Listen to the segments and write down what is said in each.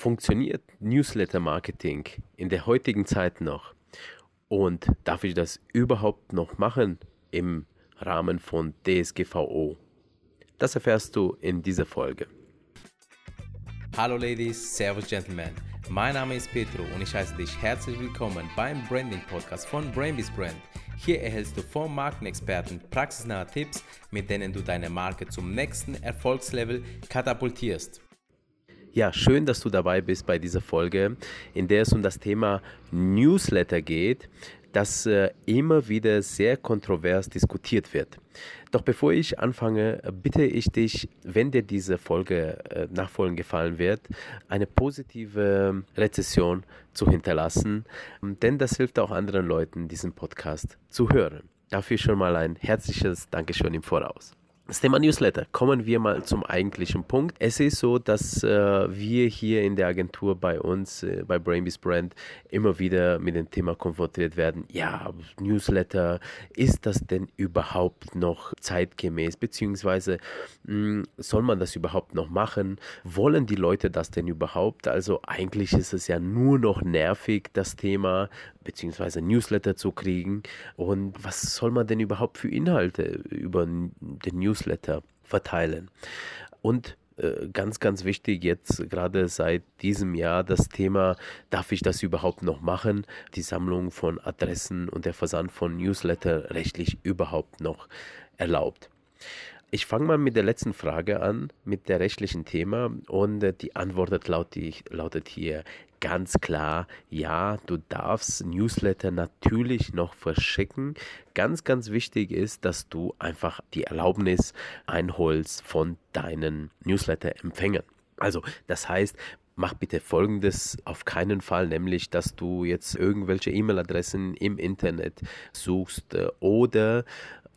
Funktioniert Newsletter-Marketing in der heutigen Zeit noch? Und darf ich das überhaupt noch machen im Rahmen von DSGVO? Das erfährst du in dieser Folge. Hallo Ladies, Servus Gentlemen. Mein Name ist Petro und ich heiße dich herzlich willkommen beim Branding Podcast von Brainbees Brand. Hier erhältst du vom Markenexperten praxisnahe Tipps, mit denen du deine Marke zum nächsten Erfolgslevel katapultierst. Ja, schön, dass du dabei bist bei dieser Folge, in der es um das Thema Newsletter geht, das äh, immer wieder sehr kontrovers diskutiert wird. Doch bevor ich anfange, bitte ich dich, wenn dir diese Folge äh, nachfolgend gefallen wird, eine positive Rezession zu hinterlassen, denn das hilft auch anderen Leuten, diesen Podcast zu hören. Dafür schon mal ein herzliches Dankeschön im Voraus. Das Thema Newsletter. Kommen wir mal zum eigentlichen Punkt. Es ist so, dass äh, wir hier in der Agentur bei uns, äh, bei Brainbees Brand, immer wieder mit dem Thema konfrontiert werden. Ja, Newsletter, ist das denn überhaupt noch zeitgemäß? Beziehungsweise mh, hm, soll man das überhaupt noch machen? Wollen die Leute das denn überhaupt? Also eigentlich ist es ja nur noch nervig, das Thema beziehungsweise Newsletter zu kriegen. Und was soll man denn überhaupt für Inhalte über den Newsletter verteilen? Und äh, ganz, ganz wichtig jetzt gerade seit diesem Jahr das Thema, darf ich das überhaupt noch machen? Die Sammlung von Adressen und der Versand von Newsletter rechtlich überhaupt noch erlaubt. Ich fange mal mit der letzten Frage an, mit der rechtlichen Thema und äh, die Antwort lautet hier ganz klar, ja, du darfst Newsletter natürlich noch verschicken. Ganz, ganz wichtig ist, dass du einfach die Erlaubnis einholst von deinen Newsletter-Empfängern. Also, das heißt, mach bitte folgendes auf keinen Fall, nämlich dass du jetzt irgendwelche E-Mail-Adressen im Internet suchst äh, oder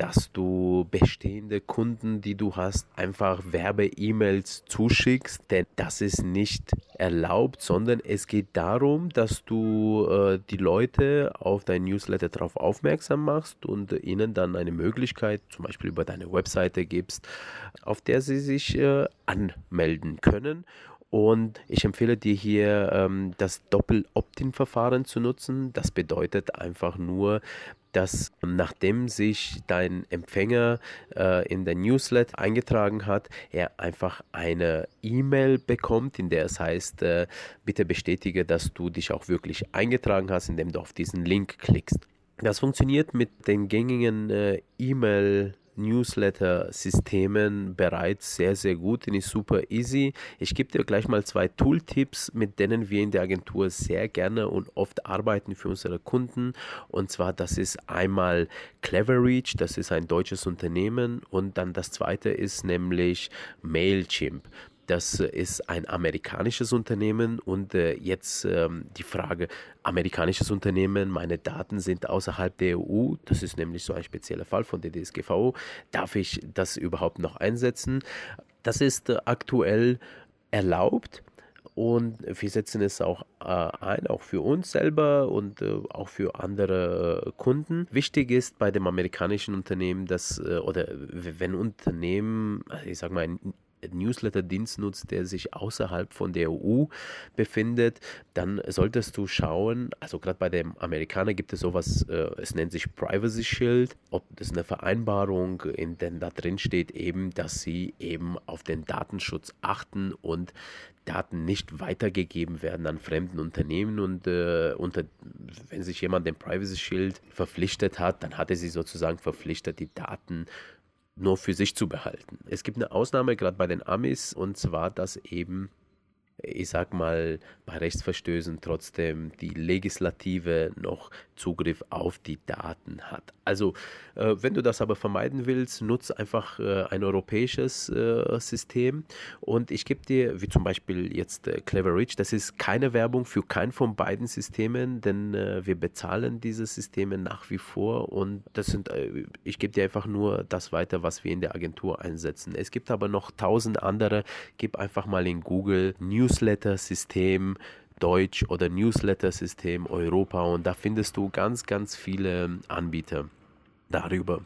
dass du bestehende Kunden, die du hast, einfach Werbe-E-Mails zuschickst, denn das ist nicht erlaubt, sondern es geht darum, dass du äh, die Leute auf dein Newsletter darauf aufmerksam machst und ihnen dann eine Möglichkeit, zum Beispiel über deine Webseite gibst, auf der sie sich äh, anmelden können und ich empfehle dir hier ähm, das Doppel-Opt-in-Verfahren zu nutzen. Das bedeutet einfach nur, dass nachdem sich dein Empfänger äh, in der Newsletter eingetragen hat, er einfach eine E-Mail bekommt, in der es heißt, äh, bitte bestätige, dass du dich auch wirklich eingetragen hast, indem du auf diesen Link klickst. Das funktioniert mit den gängigen äh, E-Mail Newsletter-Systemen bereits sehr, sehr gut und ist super easy. Ich gebe dir gleich mal zwei Tooltips, mit denen wir in der Agentur sehr gerne und oft arbeiten für unsere Kunden. Und zwar, das ist einmal Cleverreach, das ist ein deutsches Unternehmen. Und dann das zweite ist nämlich Mailchimp. Das ist ein amerikanisches Unternehmen und äh, jetzt ähm, die Frage, amerikanisches Unternehmen, meine Daten sind außerhalb der EU, das ist nämlich so ein spezieller Fall von der DSGVO, darf ich das überhaupt noch einsetzen? Das ist äh, aktuell erlaubt und wir setzen es auch äh, ein, auch für uns selber und äh, auch für andere äh, Kunden. Wichtig ist bei dem amerikanischen Unternehmen, dass, äh, oder wenn Unternehmen, ich sage mal, Newsletter-Dienst nutzt, der sich außerhalb von der EU befindet, dann solltest du schauen, also gerade bei dem Amerikaner gibt es sowas, äh, es nennt sich Privacy Shield, ob das eine Vereinbarung, in der da drin steht eben, dass sie eben auf den Datenschutz achten und Daten nicht weitergegeben werden an fremden Unternehmen und äh, unter, wenn sich jemand dem Privacy Shield verpflichtet hat, dann hat er sie sozusagen verpflichtet, die Daten nur für sich zu behalten. Es gibt eine Ausnahme gerade bei den Amis und zwar, dass eben ich sag mal, bei Rechtsverstößen trotzdem die Legislative noch Zugriff auf die Daten hat. Also, äh, wenn du das aber vermeiden willst, nutze einfach äh, ein europäisches äh, System und ich gebe dir, wie zum Beispiel jetzt äh, Clever Rich, das ist keine Werbung für kein von beiden Systemen, denn äh, wir bezahlen diese Systeme nach wie vor und das sind, äh, ich gebe dir einfach nur das weiter, was wir in der Agentur einsetzen. Es gibt aber noch tausend andere, gib einfach mal in Google News Newsletter-System Deutsch oder Newsletter-System Europa und da findest du ganz, ganz viele Anbieter darüber.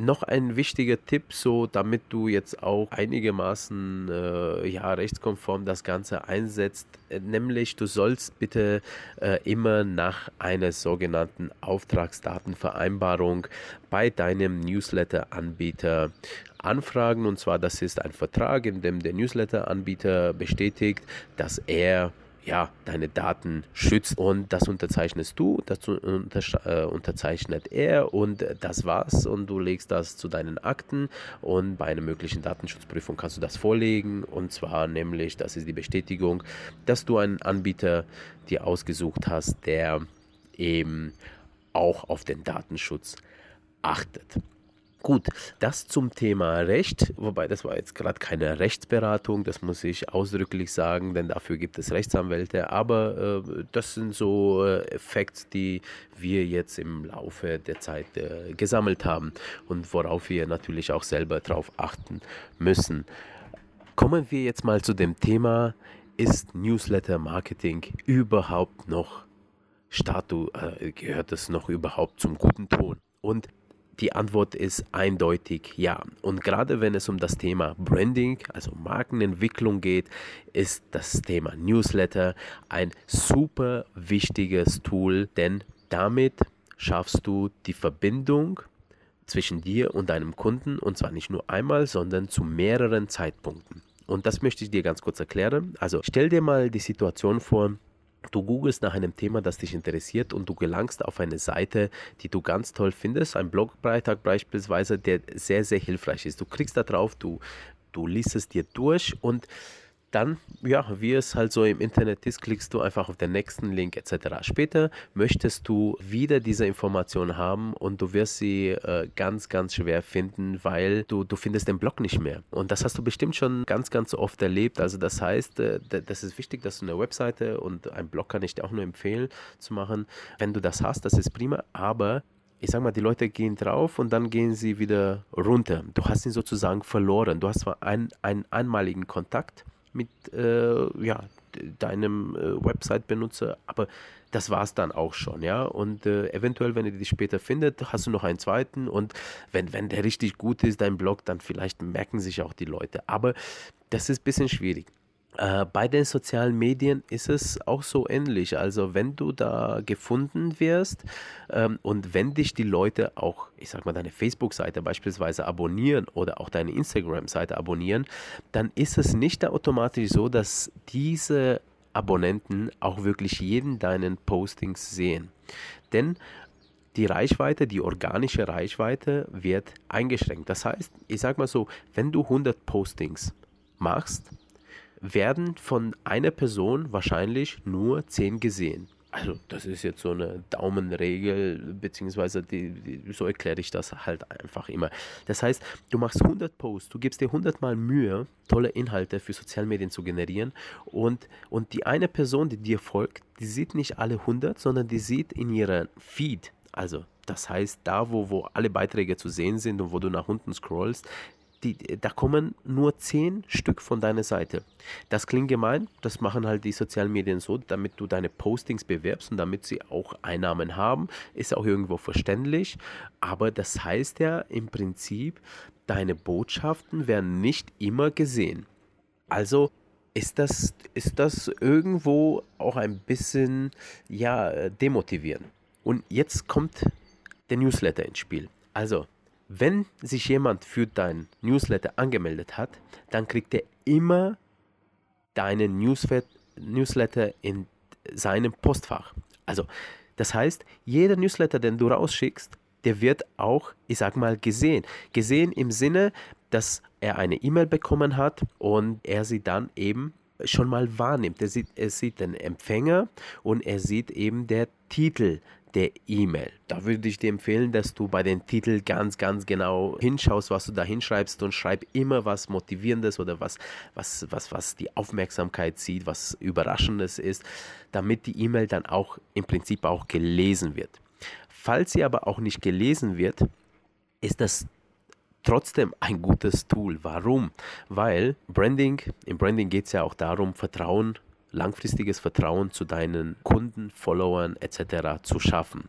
Noch ein wichtiger Tipp, so damit du jetzt auch einigermaßen äh, ja, rechtskonform das Ganze einsetzt, nämlich du sollst bitte äh, immer nach einer sogenannten Auftragsdatenvereinbarung bei deinem Newsletter-Anbieter anfragen. Und zwar, das ist ein Vertrag, in dem der Newsletter-Anbieter bestätigt, dass er ja, deine Daten schützt. Und das unterzeichnest du, das äh, unterzeichnet er und das war's. Und du legst das zu deinen Akten und bei einer möglichen Datenschutzprüfung kannst du das vorlegen. Und zwar nämlich, das ist die Bestätigung, dass du einen Anbieter dir ausgesucht hast, der eben auch auf den Datenschutz achtet. Gut, das zum Thema Recht, wobei das war jetzt gerade keine Rechtsberatung, das muss ich ausdrücklich sagen, denn dafür gibt es Rechtsanwälte, aber äh, das sind so äh, Facts, die wir jetzt im Laufe der Zeit äh, gesammelt haben und worauf wir natürlich auch selber darauf achten müssen. Kommen wir jetzt mal zu dem Thema, ist Newsletter Marketing überhaupt noch Statu, äh, gehört es noch überhaupt zum guten Ton? Und die Antwort ist eindeutig ja. Und gerade wenn es um das Thema Branding, also Markenentwicklung geht, ist das Thema Newsletter ein super wichtiges Tool, denn damit schaffst du die Verbindung zwischen dir und deinem Kunden und zwar nicht nur einmal, sondern zu mehreren Zeitpunkten. Und das möchte ich dir ganz kurz erklären. Also stell dir mal die Situation vor, Du googelst nach einem Thema, das dich interessiert und du gelangst auf eine Seite, die du ganz toll findest, ein Blogbeitrag beispielsweise, der sehr, sehr hilfreich ist. Du kriegst da drauf, du, du liest es dir durch und dann, ja, wie es halt so im Internet ist, klickst du einfach auf den nächsten Link etc. Später möchtest du wieder diese Information haben und du wirst sie äh, ganz, ganz schwer finden, weil du, du findest den Blog nicht mehr. Und das hast du bestimmt schon ganz, ganz oft erlebt. Also das heißt, äh, das ist wichtig, dass du eine Webseite und einen Blog kann ich dir auch nur empfehlen zu machen. Wenn du das hast, das ist prima, aber ich sag mal, die Leute gehen drauf und dann gehen sie wieder runter. Du hast ihn sozusagen verloren. Du hast zwar einen, einen einmaligen Kontakt, mit äh, ja, deinem äh, Website-Benutzer, aber das war es dann auch schon, ja. Und äh, eventuell, wenn ihr die später findet, hast du noch einen zweiten und wenn, wenn der richtig gut ist, dein Blog, dann vielleicht merken sich auch die Leute. Aber das ist ein bisschen schwierig. Äh, bei den sozialen Medien ist es auch so ähnlich. Also wenn du da gefunden wirst ähm, und wenn dich die Leute auch, ich sag mal, deine Facebook-Seite beispielsweise abonnieren oder auch deine Instagram-Seite abonnieren, dann ist es nicht automatisch so, dass diese Abonnenten auch wirklich jeden deinen Postings sehen. Denn die Reichweite, die organische Reichweite wird eingeschränkt. Das heißt, ich sag mal so, wenn du 100 Postings machst, werden von einer Person wahrscheinlich nur 10 gesehen. Also das ist jetzt so eine Daumenregel, beziehungsweise die, die, so erkläre ich das halt einfach immer. Das heißt, du machst 100 Posts, du gibst dir 100 Mal Mühe, tolle Inhalte für Sozialmedien zu generieren und, und die eine Person, die dir folgt, die sieht nicht alle 100, sondern die sieht in ihrem Feed, also das heißt, da, wo, wo alle Beiträge zu sehen sind und wo du nach unten scrollst, die, da kommen nur zehn Stück von deiner Seite. Das klingt gemein, das machen halt die sozialen Medien so, damit du deine Postings bewerbst und damit sie auch Einnahmen haben, ist auch irgendwo verständlich. Aber das heißt ja im Prinzip, deine Botschaften werden nicht immer gesehen. Also ist das, ist das irgendwo auch ein bisschen ja, demotivierend. Und jetzt kommt der Newsletter ins Spiel. Also, wenn sich jemand für dein Newsletter angemeldet hat, dann kriegt er immer deinen Newsletter in seinem Postfach. Also, das heißt, jeder Newsletter, den du rausschickst, der wird auch, ich sag mal, gesehen. Gesehen im Sinne, dass er eine E-Mail bekommen hat und er sie dann eben schon mal wahrnimmt. Er sieht, er sieht den Empfänger und er sieht eben der Titel der E-Mail. Da würde ich dir empfehlen, dass du bei den Titeln ganz, ganz genau hinschaust, was du da hinschreibst und schreib immer was Motivierendes oder was, was, was, was die Aufmerksamkeit zieht, was Überraschendes ist, damit die E-Mail dann auch im Prinzip auch gelesen wird. Falls sie aber auch nicht gelesen wird, ist das trotzdem ein gutes Tool. Warum? Weil Branding, im Branding geht es ja auch darum, Vertrauen langfristiges Vertrauen zu deinen Kunden, Followern etc. zu schaffen.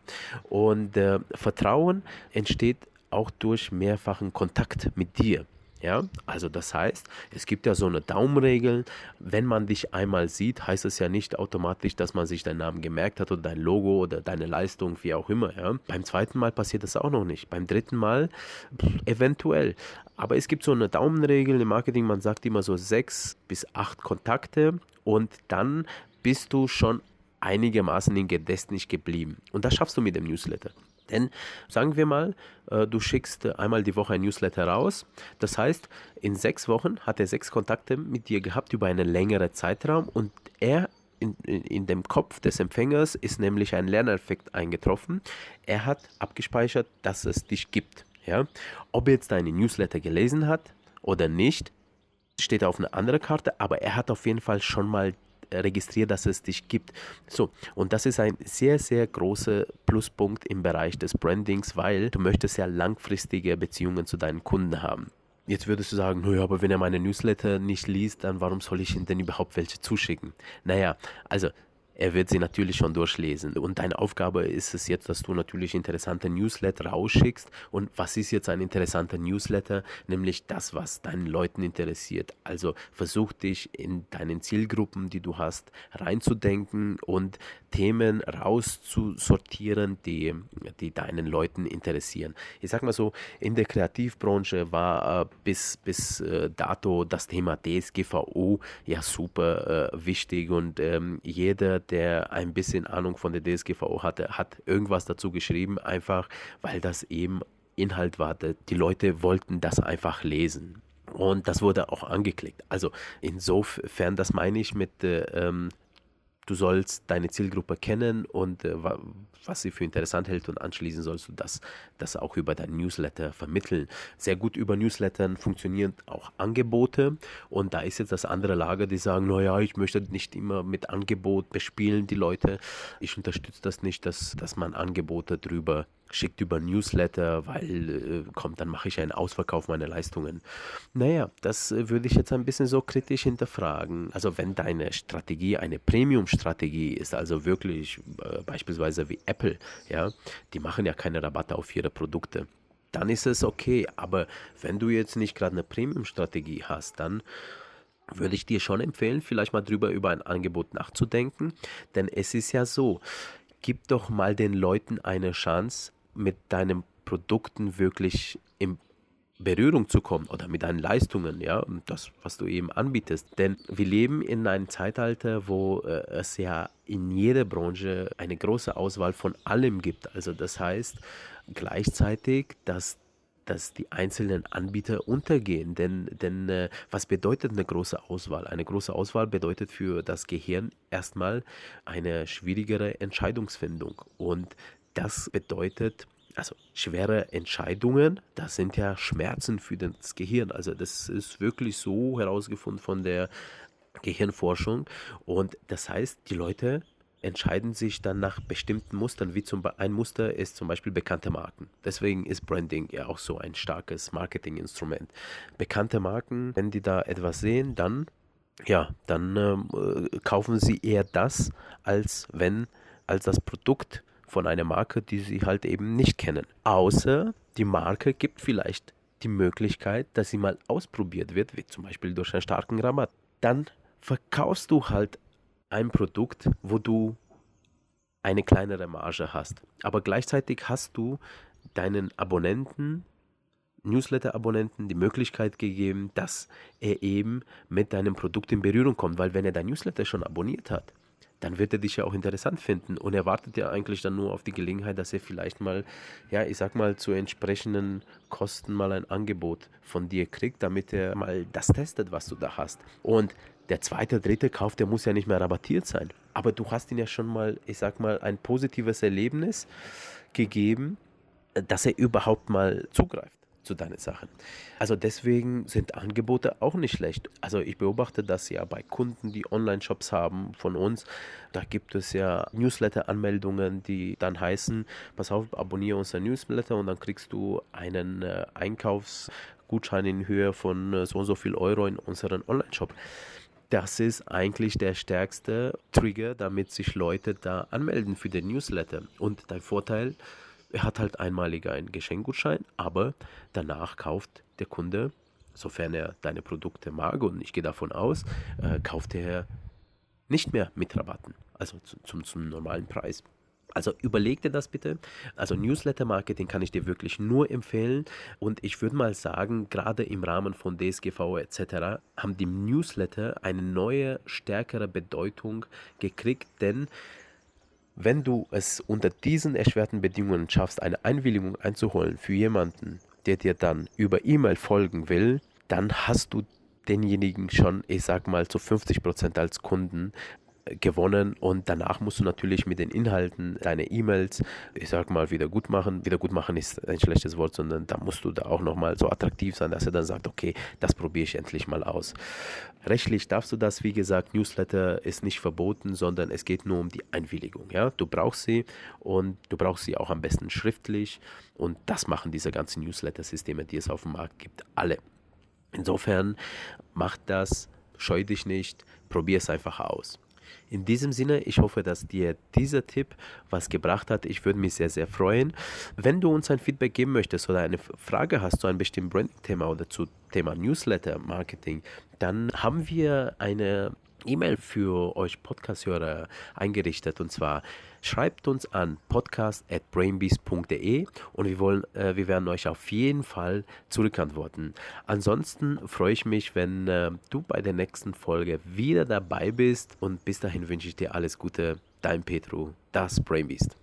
Und äh, Vertrauen entsteht auch durch mehrfachen Kontakt mit dir. Ja, also das heißt, es gibt ja so eine Daumenregel. Wenn man dich einmal sieht, heißt es ja nicht automatisch, dass man sich deinen Namen gemerkt hat oder dein Logo oder deine Leistung, wie auch immer. Ja. Beim zweiten Mal passiert das auch noch nicht. Beim dritten Mal eventuell. Aber es gibt so eine Daumenregel im Marketing. Man sagt immer so sechs bis acht Kontakte und dann bist du schon einigermaßen in Gedächtnis geblieben. Und das schaffst du mit dem Newsletter. Denn sagen wir mal, äh, du schickst einmal die Woche ein Newsletter raus. Das heißt, in sechs Wochen hat er sechs Kontakte mit dir gehabt über einen längeren Zeitraum und er in, in, in, dem Kopf des Empfängers ist nämlich ein Lerneffekt eingetroffen. Er hat abgespeichert, dass es dich gibt. Ja? Ob er jetzt deine Newsletter gelesen hat oder nicht, steht auf einer anderen Karte, aber er hat auf jeden Fall schon mal registriert, dass es dich gibt. So, und das ist ein sehr, sehr großer Pluspunkt im Bereich des Brandings, weil du möchtest ja langfristige Beziehungen zu deinen Kunden haben. Jetzt würdest du sagen, naja, aber wenn er meine Newsletter nicht liest, dann warum soll ich ihm denn überhaupt welche zuschicken? Naja, also er wird sie natürlich schon durchlesen. Und deine Aufgabe ist es jetzt, dass du natürlich interessante Newsletter rausschickst. Und was ist jetzt ein interessanter Newsletter? Nämlich das, was deinen Leuten interessiert. Also versuch dich in deinen Zielgruppen, die du hast, reinzudenken und Themen rauszusortieren, die, die deinen Leuten interessieren. Ich sag mal so, in der Kreativbranche war äh, bis, bis äh, dato das Thema DSGVO ja super äh, wichtig und ähm, jeder, der ein bisschen Ahnung von der DSGVO hatte, hat irgendwas dazu geschrieben, einfach weil das eben Inhalt war. Die Leute wollten das einfach lesen. Und das wurde auch angeklickt. Also insofern, das meine ich mit, äh, ähm, du sollst deine Zielgruppe kennen und äh, was sie für interessant hält und anschließend sollst du das, das auch über dein Newsletter vermitteln. Sehr gut über Newslettern funktionieren auch Angebote und da ist jetzt das andere Lager, die sagen, naja, ich möchte nicht immer mit Angebot bespielen die Leute. Ich unterstütze das nicht, dass, dass man Angebote drüber schickt über Newsletter, weil äh, kommt, dann mache ich einen Ausverkauf meiner Leistungen. Naja, das äh, würde ich jetzt ein bisschen so kritisch hinterfragen. Also wenn deine Strategie eine Premium-Strategie ist, also wirklich äh, beispielsweise wie Apple, ja, die machen ja keine Rabatte auf ihre Produkte. Dann ist es okay, aber wenn du jetzt nicht gerade eine Premium-Strategie hast, dann würde ich dir schon empfehlen, vielleicht mal drüber über ein Angebot nachzudenken, denn es ist ja so, gib doch mal den Leuten eine Chance, mit deinen Produkten wirklich in Berührung zu kommen oder mit deinen Leistungen, ja, und das, was du eben anbietest. Denn wir leben in einem Zeitalter, wo äh, es ja in jeder Branche eine große Auswahl von allem gibt. Also das heißt gleichzeitig, dass dass die einzelnen Anbieter untergehen. Denn, denn äh, was bedeutet eine große Auswahl? Eine große Auswahl bedeutet für das Gehirn erstmal eine schwierigere Entscheidungsfindung. Und das bedeutet, also schwere Entscheidungen, das sind ja Schmerzen für das Gehirn. Also das ist wirklich so herausgefunden von der Gehirnforschung. Und das heißt, die Leute entscheiden sich dann nach bestimmten Mustern, wie zum ein Muster ist zum Beispiel bekannte Marken. Deswegen ist Branding ja auch so ein starkes Marketinginstrument. Bekannte Marken, wenn die da etwas sehen, dann ja, dann äh, kaufen sie eher das, als wenn als das Produkt von einer Marke, die sie halt eben nicht kennen. Außer die Marke gibt vielleicht die Möglichkeit, dass sie mal ausprobiert wird, wie zum Beispiel durch einen starken Rabatt. Dann verkaufst du halt ein Produkt, wo du eine kleinere Marge hast. Aber gleichzeitig hast du deinen Abonnenten, Newsletter-Abonnenten die Möglichkeit gegeben, dass er eben mit deinem Produkt in Berührung kommt. Weil wenn er dein Newsletter schon abonniert hat, dann wird er dich ja auch interessant finden. Und er wartet ja eigentlich dann nur auf die Gelegenheit, dass er vielleicht mal, ja, ich sag mal, zu entsprechenden Kosten mal ein Angebot von dir kriegt, damit er mal das testet, was du da hast. Und der zweite, dritte Kauf, der muss ja nicht mehr rabattiert sein. Aber du hast ihn ja schon mal, ich sag mal, ein positives Erlebnis gegeben, dass er überhaupt mal zugreift zu deinen Sachen. Also deswegen sind Angebote auch nicht schlecht. Also ich beobachte das ja bei Kunden, die Online-Shops haben von uns. Da gibt es ja Newsletter-Anmeldungen, die dann heißen, pass auf, abonniere unser Newsletter und dann kriegst du einen äh, Einkaufsgutschein in Höhe von äh, so und so viel Euro in unseren Online-Shop. Das ist eigentlich der stärkste Trigger, damit sich Leute da anmelden für den Newsletter. Und dein Vorteil Er hat halt einmalig einen Geschenkgutschein, aber danach kauft der Kunde, sofern er deine Produkte mag und ich gehe davon aus, äh, kauft er nicht mehr mit Rabatten, also zu, zum, zum normalen Preis. Also überleg dir das bitte. Also Newsletter-Marketing kann ich dir wirklich nur empfehlen. Und ich würde mal sagen, gerade im Rahmen von DSGVO etc. haben die Newsletter eine neue, stärkere Bedeutung gekriegt, denn wenn du es unter diesen erschwerten Bedingungen schaffst, eine Einwilligung einzuholen für jemanden, der dir dann über E-Mail folgen will, dann hast du denjenigen schon, ich sag mal, zu 50 Prozent als Kunden gewonnen und danach musst du natürlich mit den Inhalten deine E-Mails, ich sag mal, wieder gut machen. Wieder gut machen ist ein schlechtes Wort, sondern da musst du da auch nochmal so attraktiv sein, dass er dann sagt, okay, das probiere ich endlich mal aus. Rechtlich darfst du das, wie gesagt, Newsletter ist nicht verboten, sondern es geht nur um die Einwilligung. Ja? Du brauchst sie und du brauchst sie auch am besten schriftlich und das machen diese ganzen Newsletter-Systeme, die es auf dem Markt gibt, alle. Insofern mach das, scheu dich nicht, probier es einfach aus. In diesem Sinne, ich hoffe, dass dir dieser Tipp was gebracht hat. Ich würde mich sehr, sehr freuen. Wenn du uns ein Feedback geben möchtest oder eine Frage hast zu einem bestimmten Branding-Thema oder zu Thema Newsletter-Marketing, dann haben wir eine E-Mail für euch Podcast-Hörer eingerichtet und zwar schreibt uns an podcast@brainbeast.de und wir wollen, äh, wir werden euch auf jeden Fall zurückantworten. Ansonsten freue ich mich, wenn äh, du bei der nächsten Folge wieder dabei bist und bis dahin wünsche ich dir alles Gute. Dein Petro, das Brainbeast.